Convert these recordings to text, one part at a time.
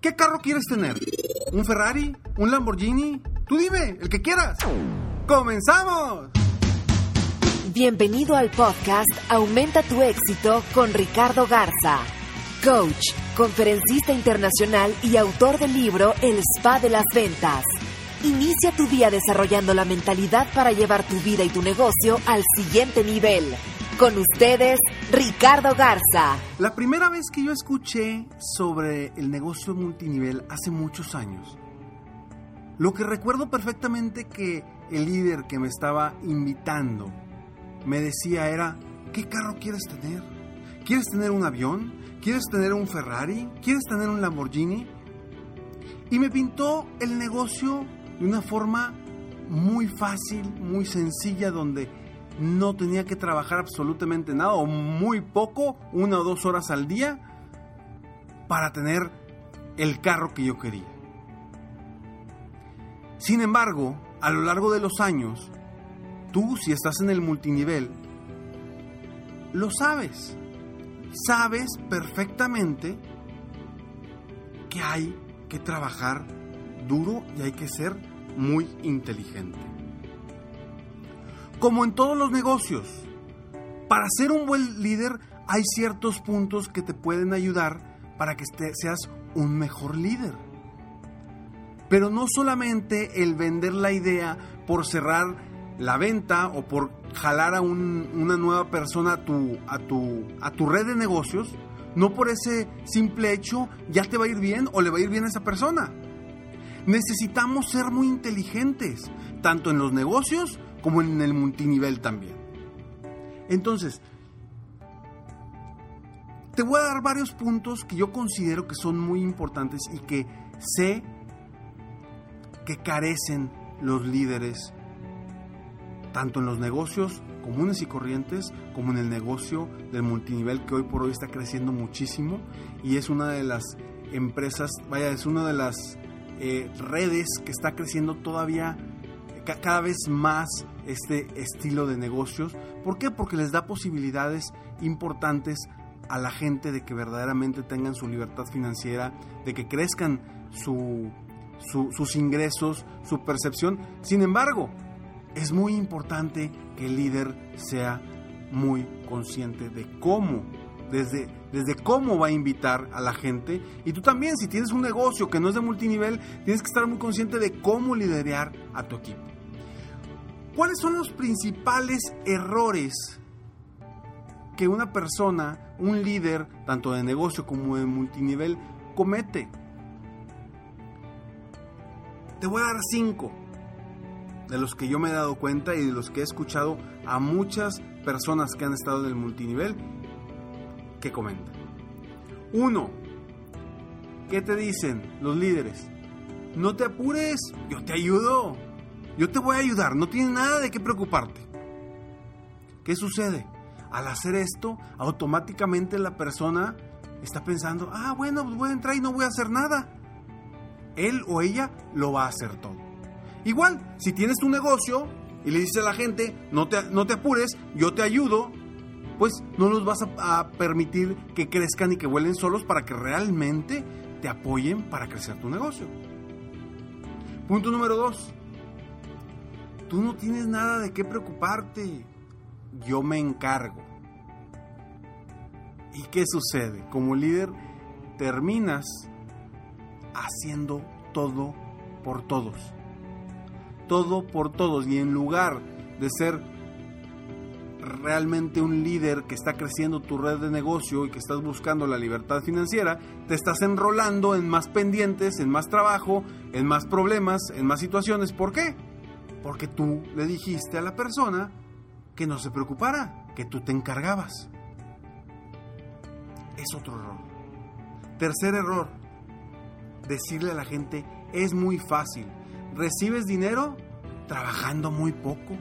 ¿Qué carro quieres tener? ¿Un Ferrari? ¿Un Lamborghini? Tú dime, el que quieras. ¡Comenzamos! Bienvenido al podcast Aumenta tu éxito con Ricardo Garza, coach, conferencista internacional y autor del libro El Spa de las Ventas. Inicia tu día desarrollando la mentalidad para llevar tu vida y tu negocio al siguiente nivel. Con ustedes, Ricardo Garza. La primera vez que yo escuché sobre el negocio multinivel hace muchos años, lo que recuerdo perfectamente que el líder que me estaba invitando me decía era, ¿qué carro quieres tener? ¿Quieres tener un avión? ¿Quieres tener un Ferrari? ¿Quieres tener un Lamborghini? Y me pintó el negocio de una forma muy fácil, muy sencilla, donde no tenía que trabajar absolutamente nada o muy poco, una o dos horas al día, para tener el carro que yo quería. Sin embargo, a lo largo de los años, tú si estás en el multinivel, lo sabes. Sabes perfectamente que hay que trabajar duro y hay que ser muy inteligente. Como en todos los negocios, para ser un buen líder hay ciertos puntos que te pueden ayudar para que seas un mejor líder. Pero no solamente el vender la idea por cerrar la venta o por jalar a una nueva persona a tu, a, tu, a tu red de negocios, no por ese simple hecho ya te va a ir bien o le va a ir bien a esa persona. Necesitamos ser muy inteligentes, tanto en los negocios como en el multinivel también. Entonces, te voy a dar varios puntos que yo considero que son muy importantes y que sé que carecen los líderes, tanto en los negocios comunes y corrientes como en el negocio del multinivel que hoy por hoy está creciendo muchísimo y es una de las empresas, vaya, es una de las eh, redes que está creciendo todavía cada vez más este estilo de negocios. ¿Por qué? Porque les da posibilidades importantes a la gente de que verdaderamente tengan su libertad financiera, de que crezcan sus ingresos, su percepción. Sin embargo, es muy importante que el líder sea muy consciente de cómo, desde, desde cómo va a invitar a la gente. Y tú también, si tienes un negocio que no es de multinivel, tienes que estar muy consciente de cómo liderar a tu equipo. ¿Cuáles son los principales errores que una persona, un líder, tanto de negocio como de multinivel, comete? Te voy a dar cinco de los que yo me he dado cuenta y de los que he escuchado a muchas personas que han estado en el multinivel que comentan. Uno, ¿qué te dicen los líderes? No te apures, yo te ayudo. Yo te voy a ayudar, no tienes nada de qué preocuparte. ¿Qué sucede? Al hacer esto, automáticamente la persona está pensando, ah, bueno, pues voy a entrar y no voy a hacer nada. Él o ella lo va a hacer todo. Igual, si tienes tu negocio y le dices a la gente, no te, no te apures, yo te ayudo, pues no los vas a, a permitir que crezcan y que vuelen solos para que realmente te apoyen para crecer tu negocio. Punto número dos Tú no tienes nada de qué preocuparte. Yo me encargo. ¿Y qué sucede? Como líder terminas haciendo todo por todos. Todo por todos. Y en lugar de ser realmente un líder que está creciendo tu red de negocio y que estás buscando la libertad financiera, te estás enrolando en más pendientes, en más trabajo, en más problemas, en más situaciones. ¿Por qué? Porque tú le dijiste a la persona que no se preocupara, que tú te encargabas. Es otro error. Tercer error, decirle a la gente, es muy fácil. ¿Recibes dinero? Trabajando muy poco.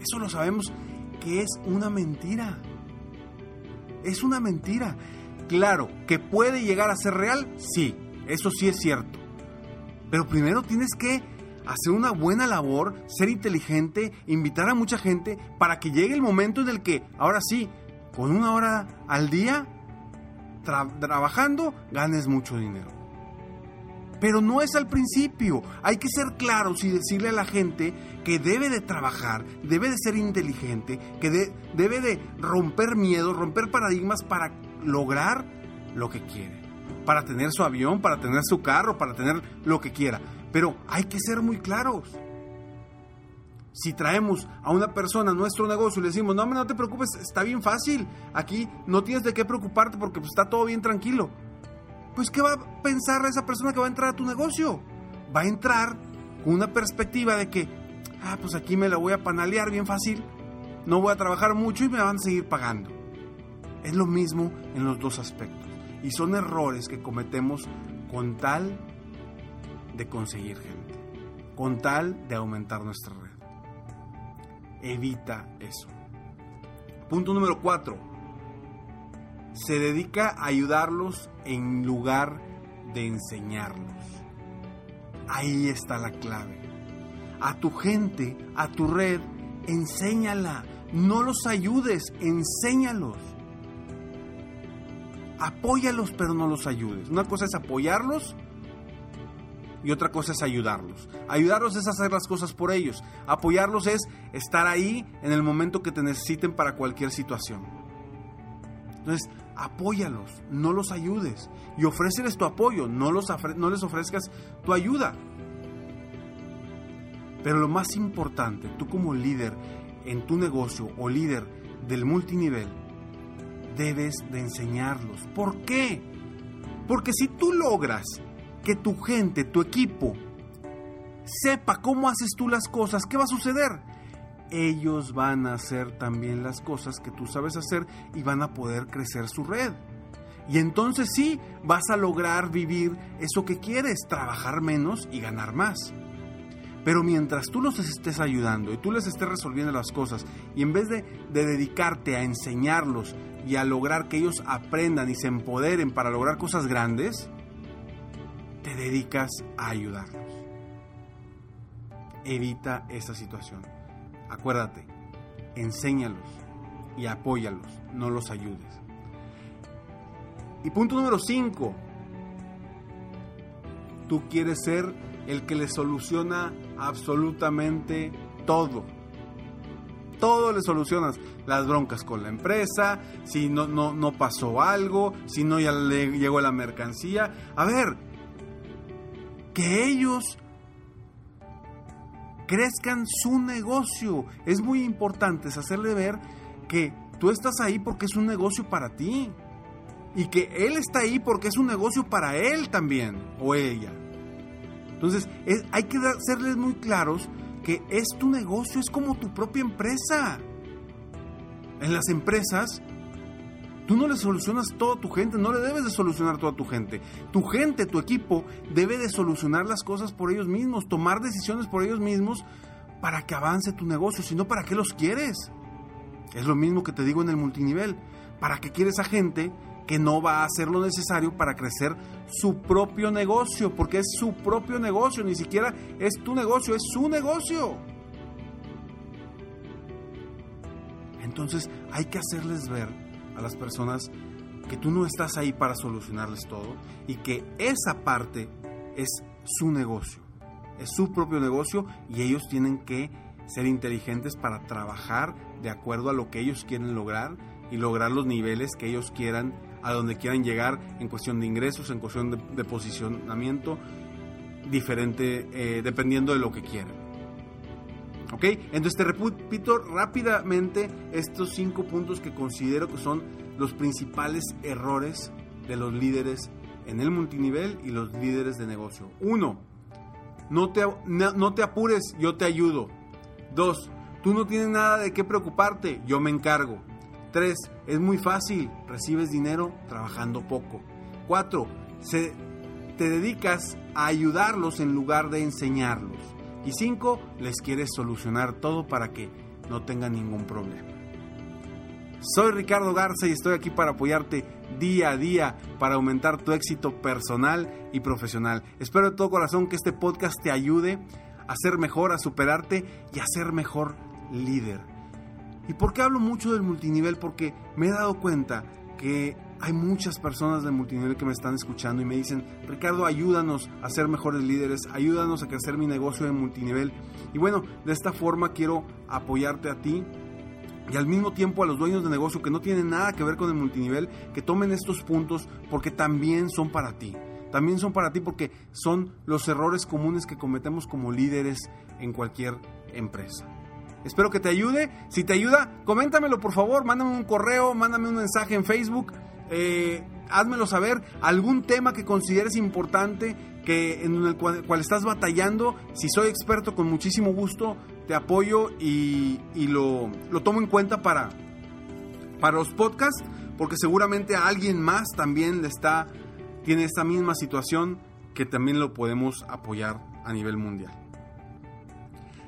Eso lo sabemos que es una mentira. Es una mentira. Claro, que puede llegar a ser real, sí, eso sí es cierto. Pero primero tienes que hacer una buena labor, ser inteligente, invitar a mucha gente para que llegue el momento en el que, ahora sí, con una hora al día, trabajando, ganes mucho dinero. Pero no es al principio. Hay que ser claros y decirle a la gente que debe de trabajar, debe de ser inteligente, que debe de romper miedos, romper paradigmas para lograr lo que quiere. Para tener su avión, para tener su carro, para tener lo que quiera. Pero hay que ser muy claros. Si traemos a una persona a nuestro negocio y le decimos, no, no te preocupes, está bien fácil, aquí no tienes de qué preocuparte porque pues, está todo bien tranquilo. Pues, ¿qué va a pensar esa persona que va a entrar a tu negocio? Va a entrar con una perspectiva de que, ah, pues aquí me la voy a panalear bien fácil, no voy a trabajar mucho y me van a seguir pagando. Es lo mismo en los dos aspectos. Y son errores que cometemos con tal de conseguir gente, con tal de aumentar nuestra red. Evita eso. Punto número cuatro. Se dedica a ayudarlos en lugar de enseñarlos. Ahí está la clave. A tu gente, a tu red, enséñala. No los ayudes, enséñalos. Apóyalos, pero no los ayudes. Una cosa es apoyarlos y otra cosa es ayudarlos. Ayudarlos es hacer las cosas por ellos. Apoyarlos es estar ahí en el momento que te necesiten para cualquier situación. Entonces, apóyalos, no los ayudes. Y ofréceles tu apoyo, no, los no les ofrezcas tu ayuda. Pero lo más importante, tú como líder en tu negocio o líder del multinivel, debes de enseñarlos. ¿Por qué? Porque si tú logras que tu gente, tu equipo, sepa cómo haces tú las cosas, ¿qué va a suceder? Ellos van a hacer también las cosas que tú sabes hacer y van a poder crecer su red. Y entonces sí, vas a lograr vivir eso que quieres, trabajar menos y ganar más. Pero mientras tú los estés ayudando y tú les estés resolviendo las cosas y en vez de, de, dedicarte a enseñarlos y a lograr que ellos aprendan y se empoderen para lograr cosas grandes, te dedicas a ayudarlos. Evita esta situación. Acuérdate, enséñalos y apóyalos, no los ayudes. Y punto número 5. Tú quieres ser el que le soluciona absolutamente todo. Todo le solucionas. Las broncas con la empresa, si no, no, no pasó algo, si no ya le llegó la mercancía. A ver, que ellos crezcan su negocio. Es muy importante hacerle ver que tú estás ahí porque es un negocio para ti. Y que él está ahí porque es un negocio para él también, o ella. Entonces, hay que hacerles muy claros que es tu negocio, es como tu propia empresa. En las empresas Tú no le solucionas todo tu gente, no le debes de solucionar todo a tu gente. Tu gente, tu equipo, debe de solucionar las cosas por ellos mismos, tomar decisiones por ellos mismos para que avance tu negocio, si no, ¿para qué los quieres? Es lo mismo que te digo en el multinivel. ¿Para qué quieres a gente que no va a hacer lo necesario para crecer su propio negocio? Porque es su propio negocio, ni siquiera es tu negocio, es su negocio. Entonces hay que hacerles ver a las personas que tú no estás ahí para solucionarles todo y que esa parte es su negocio, es su propio negocio y ellos tienen que ser inteligentes para trabajar de acuerdo a lo que ellos quieren lograr y lograr los niveles que ellos quieran, a donde quieran llegar en cuestión de ingresos, en cuestión de, posicionamiento, diferente, eh, dependiendo de lo que quieran. ¿Ok? Entonces te repito rápidamente estos cinco puntos que considero que son los principales errores de los líderes en el multinivel y los líderes de negocio. Uno, no te, no te apures, yo te ayudo. Dos, tú no tienes nada de qué preocuparte, yo me encargo. Tres, es muy fácil, recibes dinero trabajando poco. Cuatro, te dedicas a ayudarlos en lugar de enseñarlos. Y cinco, les quieres solucionar todo para que no tengan ningún problema. Soy Ricardo Garza y estoy aquí para apoyarte día a día para aumentar tu éxito personal y profesional. Espero de todo corazón que este podcast te ayude a ser mejor, a superarte y a ser mejor líder. ¿Y por qué hablo mucho del multinivel? Porque me he dado cuenta que hay muchas personas del multinivel que me están escuchando y me dicen, Ricardo, ayúdanos a ser mejores líderes, ayúdanos a crecer mi negocio en multinivel. Y bueno, de esta forma quiero apoyarte a ti y al mismo tiempo a los dueños de negocio que no tienen nada que ver con el multinivel, que tomen estos puntos porque también son para ti. También son para ti porque son los errores comunes que cometemos como líderes en cualquier empresa. Espero que te ayude. Si te ayuda, coméntamelo por favor. Mándame un correo, mándame un mensaje en Facebook. Eh, házmelo saber. Algún tema que consideres importante, que en el cual, estás batallando. Si soy experto, con muchísimo gusto te apoyo y, lo, tomo en cuenta para, para los podcasts, porque seguramente a alguien más también le está, tiene esta misma situación que también lo podemos apoyar a nivel mundial.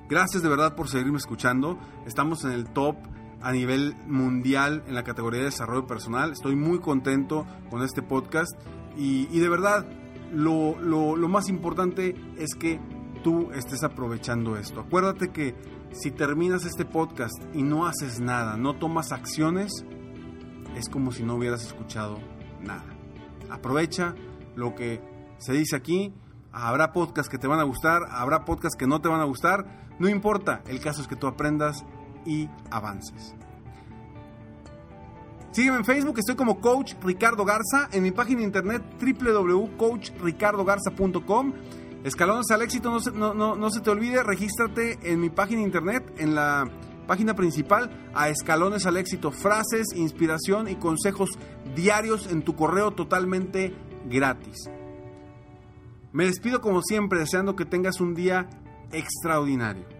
Gracias de verdad por seguirme escuchando. Estamos en el top a nivel mundial en la categoría de desarrollo personal. Estoy muy contento con este podcast y, de verdad lo, lo más importante es que tú estés aprovechando esto. Acuérdate que si terminas este podcast y no haces nada, no tomas acciones, es como si no hubieras escuchado nada. Aprovecha lo que se dice aquí. Habrá podcasts que te van a gustar, habrá podcasts que no te van a gustar. No importa, el caso es que tú aprendas y avances. Sígueme en Facebook, estoy como Coach Ricardo Garza, en mi página de internet www.coachricardogarza.com Escalones al éxito, no se, no, se te olvide, regístrate en mi página de internet, en la página principal, a Escalones al éxito, frases, inspiración y consejos diarios en tu correo totalmente gratis. Me despido como siempre, deseando que tengas un día extraordinario.